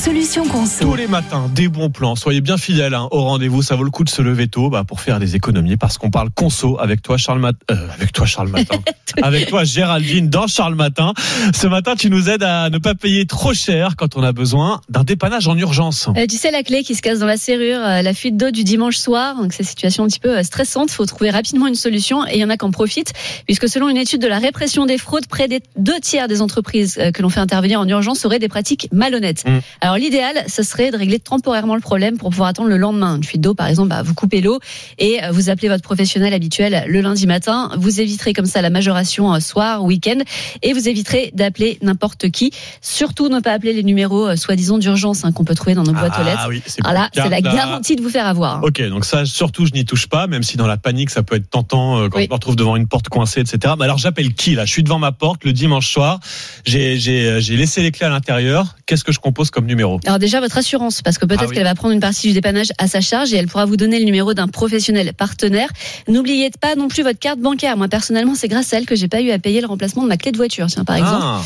solution conso. Tous les matins, des bons plans. Soyez bien fidèles hein, au rendez-vous. Ça vaut le coup de se lever tôt bah, pour faire des économies parce qu'on parle conso avec toi, Charles Matin. Euh, avec toi, Charles Matin. avec toi, Géraldine, dans Charles Matin. Ce matin, tu nous aides à ne pas payer trop cher quand on a besoin d'un dépannage en urgence. Euh, tu sais, la clé qui se casse dans la serrure, euh, la fuite d'eau du dimanche soir, donc c'est une situation un petit peu euh, stressante. Il faut trouver rapidement une solution et il y en a qui en profitent, puisque selon une étude de la répression des fraudes, près des deux tiers des entreprises euh, que l'on fait intervenir en urgence auraient des pratiques malhonnêtes. Mm. Alors l'idéal, ce serait de régler temporairement le problème pour pouvoir attendre le lendemain. Une fuite d'eau, par exemple, bah, vous coupez l'eau et euh, vous appelez votre professionnel habituel le lundi matin. Vous éviterez comme ça la majoration euh, soir, week-end, et vous éviterez d'appeler n'importe qui. Surtout ne pas appeler les numéros euh, soi-disant d'urgence hein, qu'on peut trouver dans nos boîtes aux lettres. Ah oui, c'est plus c'est la là. garantie de vous faire avoir. Ok, donc ça, surtout, je n'y touche pas, même si dans la panique, ça peut être tentant quand Oui. je me retrouve devant une porte coincée, etc. Mais alors, j'appelle qui là? Je suis devant ma porte le dimanche soir. J'ai j'ai j'ai laissé les clés à l'intérieur. Qu'est-ce que je compose comme numéro? Alors déjà votre assurance, parce que peut-être Ah oui. qu'elle va prendre une partie du dépannage à sa charge et elle pourra vous donner le numéro d'un professionnel partenaire. N'oubliez pas non plus votre carte bancaire. Moi personnellement, c'est grâce à elle que j'ai pas eu à payer le remplacement de ma clé de voiture, tiens par exemple. Ah,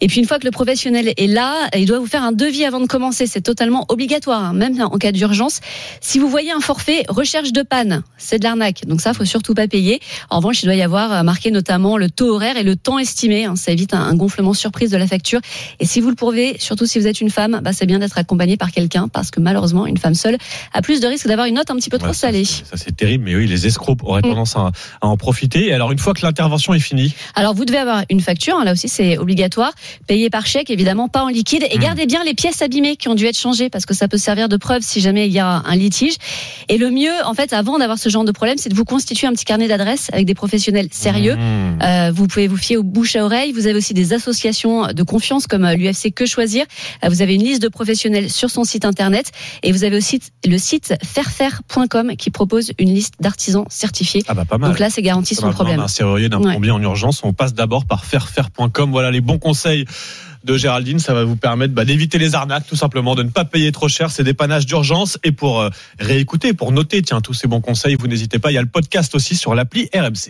Et puis une fois que le professionnel est là, il doit vous faire un devis avant de commencer. C'est totalement obligatoire, hein, même en cas d'urgence. Si vous voyez un forfait recherche de panne, c'est de l'arnaque. Donc ça, faut surtout pas payer. En revanche, il doit y avoir euh, marqué notamment le taux horaire et le temps estimé. hein. Ça évite un, un gonflement surprise de la facture. Et si vous le prouvez, surtout si vous êtes une femme, bah, c'est bien d'être accompagné par quelqu'un parce que malheureusement, une femme seule a plus de risque d'avoir une note un petit peu trop ouais, salée. Ça, c'est terrible, mais oui, les escrocs auraient Mm. tendance à, à en profiter. Et alors, une fois que l'intervention est finie, Alors vous devez avoir une facture, hein, là aussi c'est obligatoire, payée par chèque évidemment, pas en liquide, et Mm. gardez bien les pièces abîmées qui ont dû être changées parce que ça peut servir de preuve si jamais il y a un litige. Et le mieux, en fait, avant d'avoir ce genre de problème, c'est de vous constituer un petit carnet d'adresses avec des professionnels sérieux. Mmh. Euh, vous pouvez vous fier aux bouche à oreille. Vous avez aussi des associations de confiance comme euh, l'UFC Que Choisir. Euh, vous avez une liste de professionnels sur son site internet et vous avez aussi le site fairfaire.com qui propose une liste d'artisans certifiés. ah bah pas mal. Donc là, c'est garanti sans problème. d'un serrurier, d'un Ouais. plombier en urgence. On passe d'abord par fairfaire.com. Voilà les bons de Géraldine. Ça va vous permettre bah, d'éviter les arnaques, tout simplement, de ne pas payer trop cher ces dépannages d'urgence. Et pour euh, réécouter, pour noter, tiens, tous ces bons conseils, vous n'hésitez pas. Il y a le podcast aussi sur l'appli RMC.